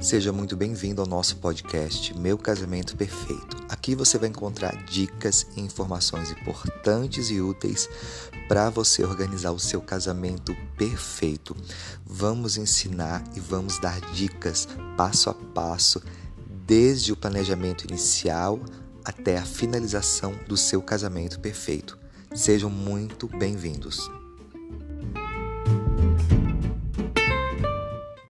Seja muito bem-vindo ao nosso podcast Meu Casamento Perfeito. Aqui você vai encontrar dicas e informações importantes e úteis para você organizar o seu casamento perfeito. Vamos ensinar e vamos dar dicas passo a passo, desde o planejamento inicial até a finalização do seu casamento perfeito. Sejam muito bem-vindos.